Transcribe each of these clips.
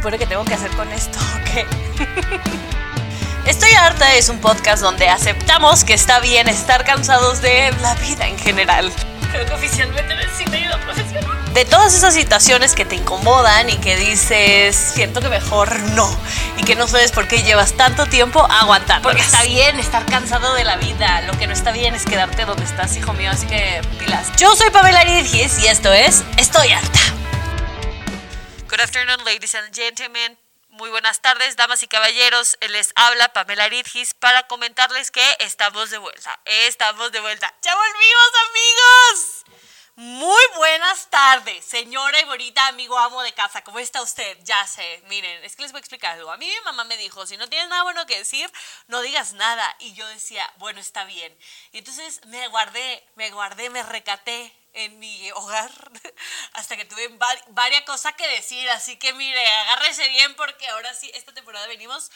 supone que tengo que hacer con esto? ¿Qué? Estoy harta es un podcast donde aceptamos que está bien estar cansados de la vida en general. Creo que oficialmente necesito ayuda profesional. De todas esas situaciones que te incomodan y que dices, siento que mejor no. Y que no sabes por qué llevas tanto tiempo aguantando. Porque está bien estar cansado de la vida. Lo que no está bien es quedarte donde estás, hijo mío. Así que pilas. Yo soy Pamela Ridgis y esto es Estoy harta. Good afternoon, ladies and gentlemen. Muy buenas tardes, damas y caballeros. Les habla Pamela Ridgis para comentarles que estamos de vuelta. Estamos de vuelta. ¡Ya volvimos, amigos! Muy buenas tardes, señora y bonita amigo amo de casa. ¿Cómo está usted? Ya sé, miren, es que les voy a explicar algo. A mí mi mamá me dijo, si no tienes nada bueno que decir, no digas nada. Y yo decía, bueno, está bien. Y entonces me guardé, me guardé, me recaté en mi hogar hasta que tuve varias cosas que decir. Así que mire, agárrese bien porque ahora sí, esta temporada venimos,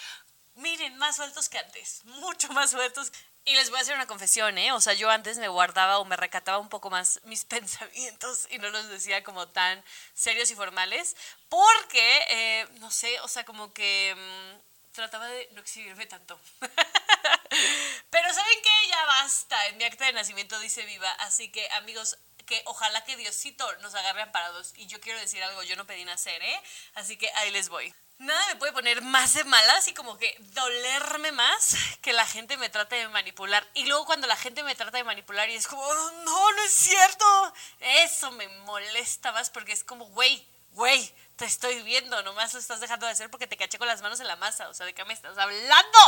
miren, más sueltos que antes, mucho más sueltos. Y les voy a hacer una confesión, ¿eh? O sea, yo antes me guardaba o me recataba un poco más mis pensamientos y no los decía como tan serios y formales, porque, eh, no sé, o sea, como que mm, trataba de no exhibirme tanto. Pero ¿saben qué? Ya basta. En mi acta de nacimiento dice viva, así que amigos, que ojalá que Diosito nos agarre amparados. Y yo quiero decir algo, yo no pedí nacer, ¿eh? Así que ahí les voy. Nada me puede poner más de malas y como que dolerme más que la gente me trate de manipular. Y luego cuando la gente me trata de manipular y es como, no, no es cierto. Eso me molesta más porque es como, güey, güey, te estoy viendo, nomás lo estás dejando de hacer porque te caché con las manos en la masa. O sea, ¿de qué me estás hablando?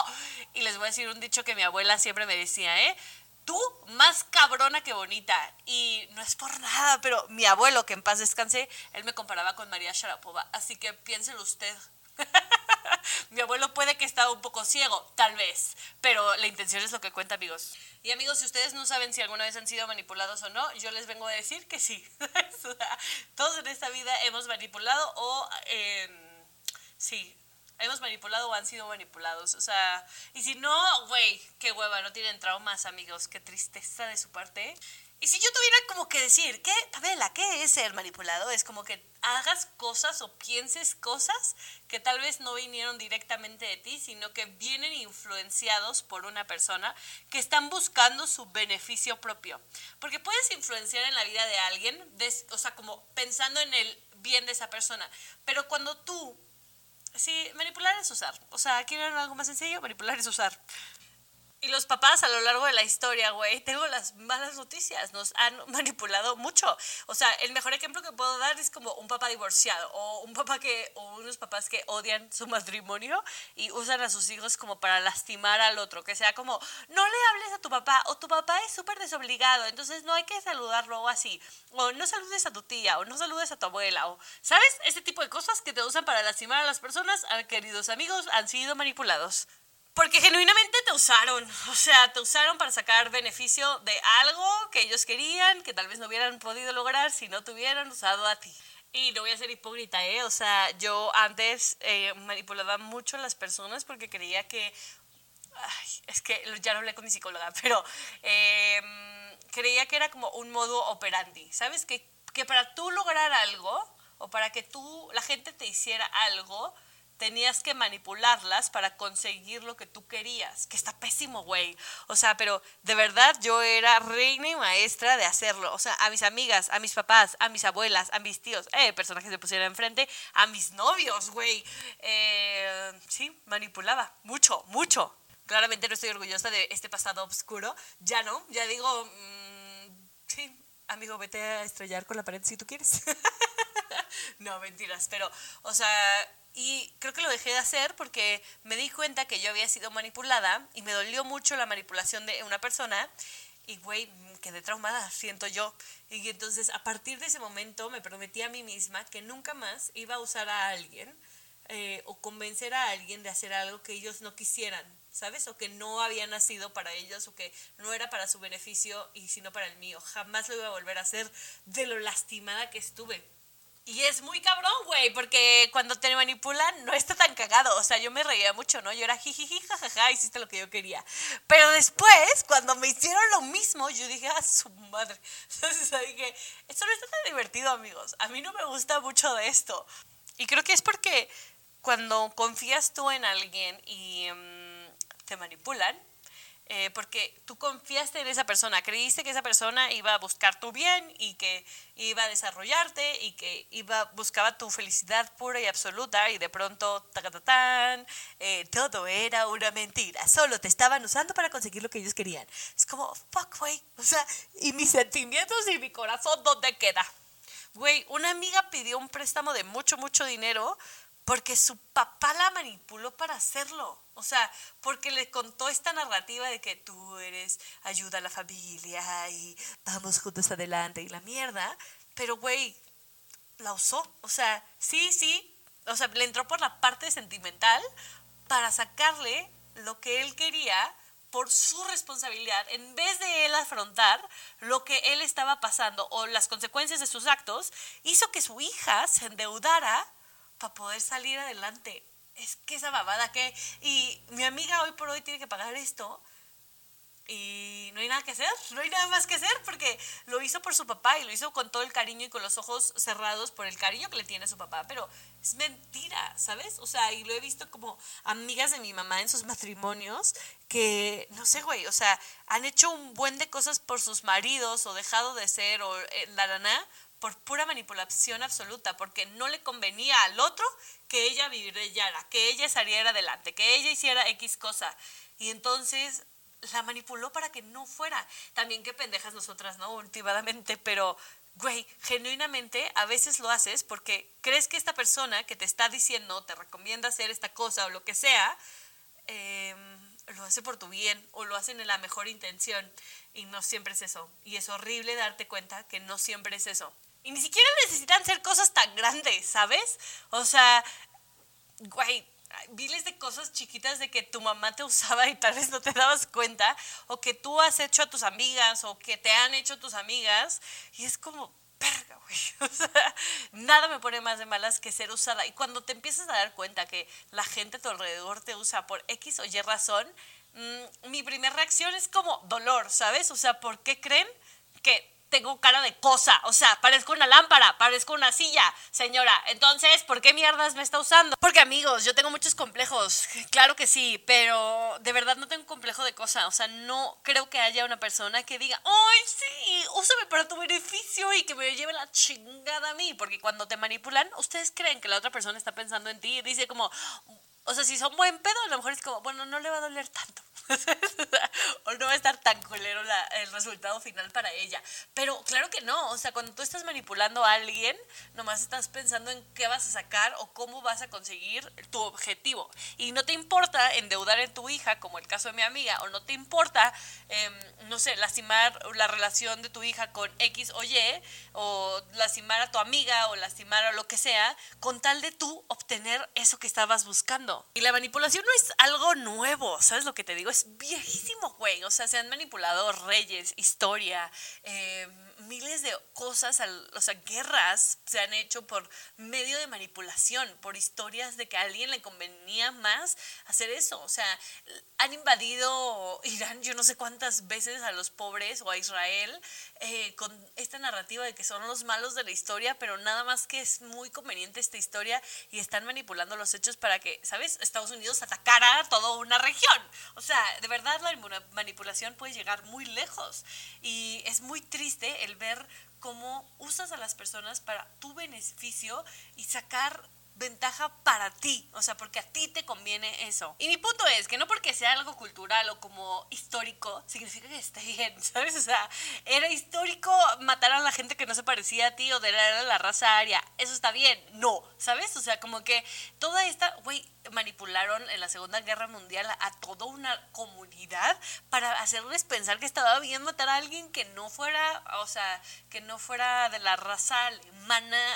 Y les voy a decir un dicho que mi abuela siempre me decía, ¿eh? Tú más cabrona que bonita. Y no es por nada, pero mi abuelo, que en paz descanse, él me comparaba con María Sharapova. Así que piénselo usted. mi abuelo puede que estaba un poco ciego, tal vez, pero la intención es lo que cuenta, amigos. Y amigos, si ustedes no saben si alguna vez han sido manipulados o no, yo les vengo a decir que sí. Todos en esta vida hemos manipulado o... sí, hemos manipulado o han sido manipulados. O sea, y si no, güey, qué hueva, no tienen traumas, amigos, qué tristeza de su parte. Y si yo tuviera como que decir, ¿qué, Pamela, qué es ser manipulado? Es como que hagas cosas o pienses cosas que tal vez no vinieron directamente de ti, sino que vienen influenciados por una persona que están buscando su beneficio propio. Porque puedes influenciar en la vida de alguien, o sea, como pensando en el bien de esa persona. Pero cuando tú Sí, manipular es usar. O sea, ¿quieren algo más sencillo? Manipular es usar. Y los papás a lo largo de la historia, güey, tengo las malas noticias, nos han manipulado mucho. O sea, el mejor ejemplo que puedo dar es como un papá divorciado o un papá que o unos papás que odian su matrimonio y usan a sus hijos como para lastimar al otro, que sea como, no le hables a tu papá o tu papá es súper desobligado, entonces no hay que saludarlo o así, o no saludes a tu tía o no saludes a tu abuela o, ¿sabes? Ese tipo de cosas que te usan para lastimar a las personas, queridos amigos, han sido manipulados. Porque genuinamente te usaron, o sea, te usaron para sacar beneficio de algo que ellos querían, que tal vez no hubieran podido lograr si no te hubieran usado a ti. Y no voy a ser hipócrita, ¿eh? O sea, yo antes eh, manipulaba mucho a las personas porque creía que... Es que ya lo hablé con mi psicóloga, pero em, creía que era como un modo operandi, ¿sabes? Que, que para tú lograr algo o para que tú, la gente te hiciera algo, tenías que manipularlas para conseguir lo que tú querías, que está pésimo, güey. O sea, pero de verdad yo era reina y maestra de hacerlo. O sea, a mis amigas, a mis papás, a mis abuelas, a mis tíos, eh, personajes se pusieron enfrente, a mis novios, güey. Eh, sí, manipulaba, mucho, mucho. Claramente no estoy orgullosa de este pasado oscuro. Ya no, ya digo, mm, sí, amigo, vete a estrellar con la pared si tú quieres. no, mentiras, pero, o sea y creo que lo dejé de hacer porque me di cuenta que yo había sido manipulada y me dolió mucho la manipulación de una persona. Y, güey, quedé traumada, siento yo. Y entonces, a partir de ese momento, me prometí a mí misma que nunca más iba a usar a alguien eh, o convencer a alguien de hacer algo que ellos no quisieran, ¿sabes? O que no había nacido para ellos o que no era para su beneficio y sino para el mío. Jamás lo iba a volver a hacer de lo lastimada que estuve. Y es muy cabrón, güey, porque cuando te manipulan no está tan cagado. O sea, yo me reía mucho, ¿no? Yo era jijiji, jajaja, hiciste lo que yo quería. Pero después, cuando me hicieron lo mismo, yo dije, a su madre. Entonces dije, esto no está tan divertido, amigos. A mí no me gusta mucho de esto. Y creo que es porque cuando confías tú en alguien y mm, te manipulan, eh, porque tú confiaste en esa persona, creíste que esa persona iba a buscar tu bien y que iba a desarrollarte y que iba buscaba tu felicidad pura y absoluta y de pronto ta eh, todo era una mentira, solo te estaban usando para conseguir lo que ellos querían. Es como, fuck, güey, o sea, y mis sentimientos y mi corazón, ¿dónde queda? Güey, una amiga pidió un préstamo de mucho, mucho dinero porque su papá la manipuló para hacerlo. O sea, porque le contó esta narrativa de que tú eres ayuda a la familia y vamos juntos adelante y la mierda. Pero, güey, la usó. O sea, sí, sí. O sea, le entró por la parte sentimental para sacarle lo que él quería por su responsabilidad, en vez de él afrontar lo que él estaba pasando o las consecuencias de sus actos, hizo que su hija se endeudara para poder salir adelante. Es que esa babada que... Y mi amiga hoy por hoy tiene que pagar esto y no hay nada que hacer, no hay nada más que hacer porque lo hizo por su papá y lo hizo con todo el cariño y con los ojos cerrados por el cariño que le tiene su papá, pero es mentira, ¿sabes? O sea, y lo he visto como amigas de mi mamá en sus matrimonios que, no sé, güey, o sea, han hecho un buen de cosas por sus maridos o dejado de ser o eh, la lana por pura manipulación absoluta, porque no le convenía al otro que ella viviera, que ella saliera adelante, que ella hiciera X cosa. Y entonces la manipuló para que no fuera. También qué pendejas nosotras, ¿no? Últimamente, pero, güey, genuinamente a veces lo haces porque crees que esta persona que te está diciendo, te recomienda hacer esta cosa o lo que sea, em, lo hace por tu bien o lo hacen en la mejor intención y no siempre es eso. Y es horrible darte cuenta que no siempre es eso. Y ni siquiera necesitan ser cosas tan grandes, ¿sabes? O sea, güey, miles de cosas chiquitas de que tu mamá te usaba y tal vez no te dabas cuenta, o que tú has hecho a tus amigas, o que te han hecho tus amigas, y es como, perga, güey. O sea, nada me pone más de malas que ser usada. Y cuando te empiezas a dar cuenta que la gente a tu alrededor te usa por X o Y razón, mm, mi primera reacción es como dolor, ¿sabes? O sea, ¿por qué creen que tengo cara de cosa, o sea, parezco una lámpara, parezco una silla, señora. Entonces, ¿por qué mierdas me está usando? Porque amigos, yo tengo muchos complejos, claro que sí, pero de verdad no tengo un complejo de cosa, o sea, no creo que haya una persona que diga, ¡ay, sí! Úsame para tu beneficio y que me lleve la chingada a mí, porque cuando te manipulan, ustedes creen que la otra persona está pensando en ti y dice como, o sea, si son buen pedo, a lo mejor es como, bueno, no le va a doler tanto. o no va a estar tan culero el resultado final para ella. Pero claro que no, o sea, cuando tú estás manipulando a alguien, nomás estás pensando en qué vas a sacar o cómo vas a conseguir tu objetivo. Y no te importa endeudar en tu hija, como el caso de mi amiga, o no te importa, em, no sé, lastimar la relación de tu hija con X o Y, o lastimar a tu amiga, o lastimar a lo que sea, con tal de tú obtener eso que estabas buscando. Y la manipulación no es algo nuevo, ¿sabes lo que te digo? Es viejísimo, güey. O sea, se han manipulado reyes, historia, eh, miles de cosas, o sea, guerras se han hecho por medio de manipulación, por historias de que a alguien le convenía más hacer eso. O sea, han invadido Irán yo no sé cuántas veces a los pobres o a Israel eh, con esta narrativa de que son los malos de la historia, pero nada más que es muy conveniente esta historia y están manipulando los hechos para que, ¿sabes? Estados Unidos atacara toda una región. O sea, de verdad la manipulación puede llegar muy lejos y es muy triste el ver cómo usas a las personas para tu beneficio y sacar ventaja para ti, o sea, porque a ti te conviene eso. Y mi punto es que no porque sea algo cultural o como histórico, significa que esté bien, ¿sabes? O sea, era histórico matar a la gente que no se parecía a ti o de la, raza aria, eso está bien, no, ¿sabes? O sea, como que toda esta, güey, manipularon en la Segunda Guerra Mundial a toda una comunidad para hacerles pensar que estaba bien matar a alguien que no fuera, o sea, que no fuera de la raza alemana,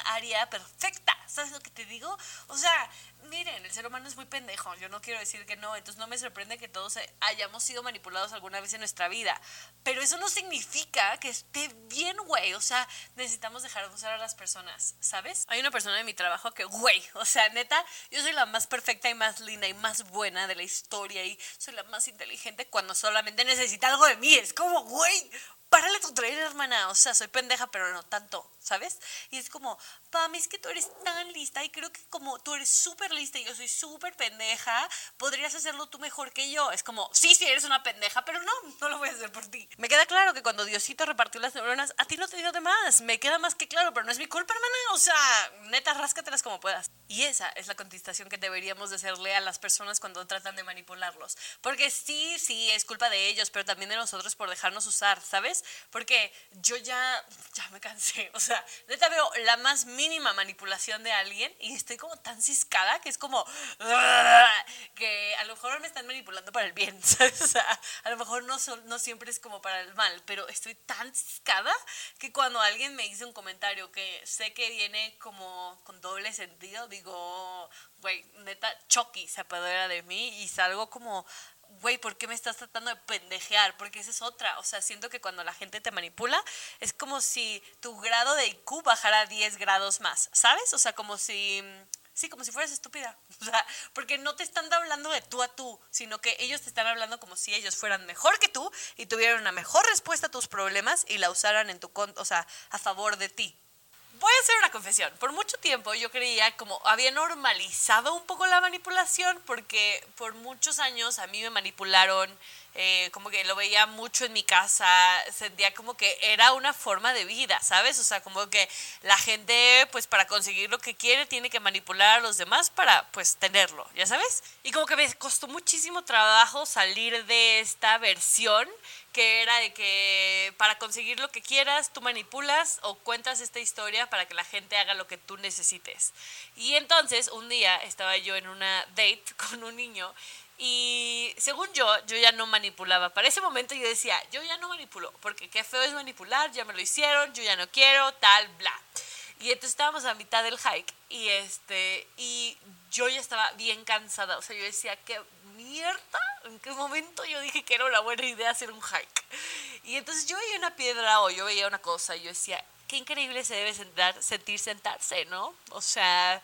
aria perfecta. ¿Sabes lo que te digo? O sea, miren, el ser humano es muy pendejo, yo no quiero decir que no, entonces no me sorprende que todos hayamos sido manipulados alguna vez en nuestra vida, pero eso no significa que esté bien, güey, o sea, necesitamos dejar de usar a las personas, ¿sabes? Hay una persona en mi trabajo que, güey, o sea, neta, yo soy la más perfecta y más linda y más buena de la historia y soy la más inteligente cuando solamente necesita algo de mí, es como, güey, párale tu trailer, hermana. O sea, soy pendeja, pero no tanto, ¿sabes? Y es como, Pam, es que tú eres tan lista y creo que como tú eres súper lista lista y yo soy súper pendeja, podrías hacerlo tú mejor que yo. Es como, sí, sí, eres una pendeja, pero no, no lo voy a hacer por ti. Me queda claro que cuando Diosito repartió las neuronas, a ti no te dio de más. Me queda más que claro, pero no es mi culpa, hermana. O sea, neta, ráscatelas como puedas. Y esa es la contestación que deberíamos de hacerle a las personas cuando tratan de manipularlos. Porque sí, sí, es culpa de ellos, pero también de nosotros por dejarnos usar, ¿sabes? Porque yo ya, ya me cansé. O sea, neta veo la más mínima manipulación de alguien y estoy como tan ciscada que es como que a lo mejor me están manipulando para el bien, ¿sabes? O sea, a lo mejor no, no siempre es como para el mal, pero estoy tan ciscada que cuando alguien me dice un comentario que sé que viene como con doble sentido, digo, güey, neta, Chucky se apodera de mí y salgo como güey, ¿por qué me estás tratando de pendejear? Porque esa es otra. O sea, siento que cuando la gente te manipula, es como si tu grado de IQ bajara 10 grados más, ¿sabes? O sea, como si... Sí, como si fueras estúpida. O sea, porque no te están hablando de tú a tú, sino que ellos te están hablando como si ellos fueran mejor que tú y tuvieran una mejor respuesta a tus problemas y la usaran en tu, o sea, a favor de ti voy a hacer una confesión. Por mucho tiempo yo creía como había normalizado un poco la manipulación porque por muchos años a mí me manipularon eh, como que lo veía mucho en mi casa, sentía como que era una forma de vida, ¿sabes? O sea, como que la gente, pues para conseguir lo que quiere, tiene que manipular a los demás para, pues, tenerlo, ¿ya sabes? Y como que me costó muchísimo trabajo salir de esta versión que era de que para conseguir lo que quieras, tú manipulas o cuentas esta historia para que la gente haga lo que tú necesites. Y entonces, un día estaba yo en una date con un niño y según yo, yo ya no manipulaba. Para ese momento yo decía, yo ya no manipulo, porque qué feo es manipular, ya me lo hicieron, yo ya no quiero, tal, bla. Y entonces estábamos a mitad del hike y este y yo ya estaba bien cansada, o sea, yo decía, qué en qué momento yo dije que era una buena idea hacer un hike. Y entonces yo veía una piedra o yo veía una cosa y yo decía, qué increíble se debe sentar, sentir sentarse, ¿no? O sea,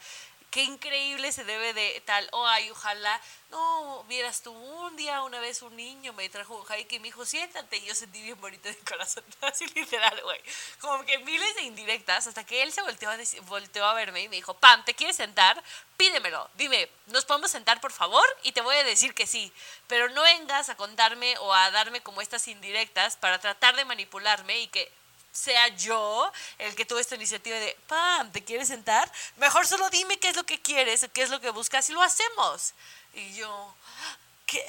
qué increíble se debe de tal, oh, ay, ojalá, no, vieras tú, un día, una vez un niño me trajo un hike y me dijo, siéntate, y yo sentí bien bonito de corazón, así literal, güey, como que miles de indirectas, hasta que él se volteó a, volteó a verme y me dijo, Pam, ¿te quieres sentar? Pídemelo, dime, ¿nos podemos sentar, por favor? Y te voy a decir que sí, pero no vengas a contarme o a darme como estas indirectas para tratar de manipularme y que sea yo el que tuve esta iniciativa de, Pam, ¿te quieres sentar? Mejor solo dime qué es lo que quieres, qué es lo que buscas y lo hacemos. Y yo, ¿qué?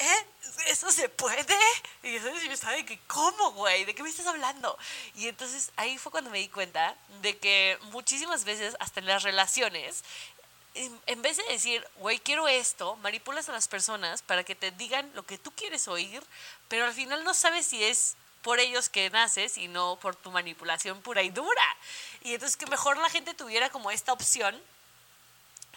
¿Eso se puede? Y yo estaba de que, ¿cómo, güey? ¿De qué me estás hablando? Y entonces ahí fue cuando me di cuenta de que muchísimas veces, hasta en las relaciones, en vez de decir, güey, quiero esto, manipulas a las personas para que te digan lo que tú quieres oír, pero al final no sabes si es por ellos que naces y no por tu manipulación pura y dura. Y entonces que mejor la gente tuviera como esta opción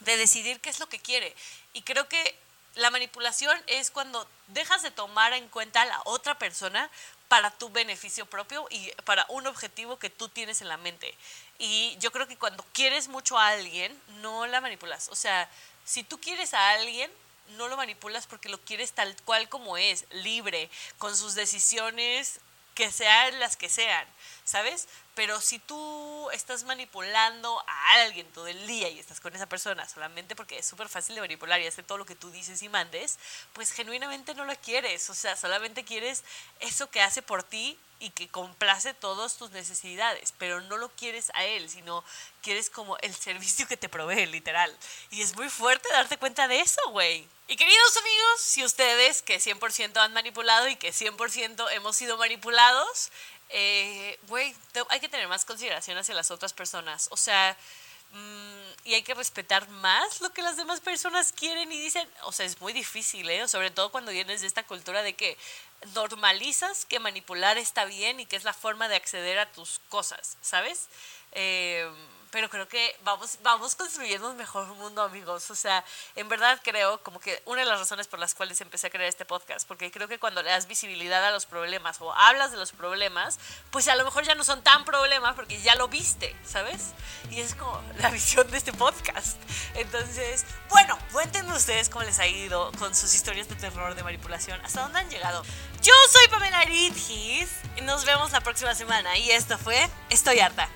de decidir qué es lo que quiere. Y creo que la manipulación es cuando dejas de tomar en cuenta a la otra persona para tu beneficio propio y para un objetivo que tú tienes en la mente. Y yo creo que cuando quieres mucho a alguien, no la manipulas. O sea, si tú quieres a alguien, no lo manipulas porque lo quieres tal cual como es, libre, con sus decisiones que sean las que sean, ¿sabes? Pero si tú estás manipulando a alguien todo el día y estás con esa persona solamente porque es súper fácil de manipular y hace todo lo que tú dices y mandes, pues genuinamente no lo quieres, o sea, solamente quieres eso que hace por ti y que complace todas tus necesidades, pero no lo quieres a él, sino quieres como el servicio que te provee, literal. Y es muy fuerte darte cuenta de eso, güey. Y queridos amigos, si ustedes que 100% han manipulado y que 100% hemos sido manipulados, eh, güey, hay que tener más consideración hacia las otras personas. O sea, mm, y hay que respetar más lo que las demás personas quieren y dicen. O sea, es muy difícil, ¿eh? Sobre todo cuando vienes de esta cultura de que normalizas que manipular está bien y que es la forma de acceder a tus cosas, ¿sabes? Eh, pero creo que vamos, vamos construyendo un mejor mundo, amigos. O sea, en verdad creo como que una de las razones por las cuales empecé a crear este podcast, porque creo que cuando le das visibilidad a los problemas o hablas de los problemas, pues a lo mejor ya no son tan problemas porque ya lo viste, ¿sabes? Y es como la visión de este podcast. Entonces, bueno, cuéntenme ustedes cómo les ha ido con sus historias de terror, de manipulación, hasta dónde han llegado. Yo soy Pamela Ritgis y nos vemos la próxima semana y esto fue Estoy harta.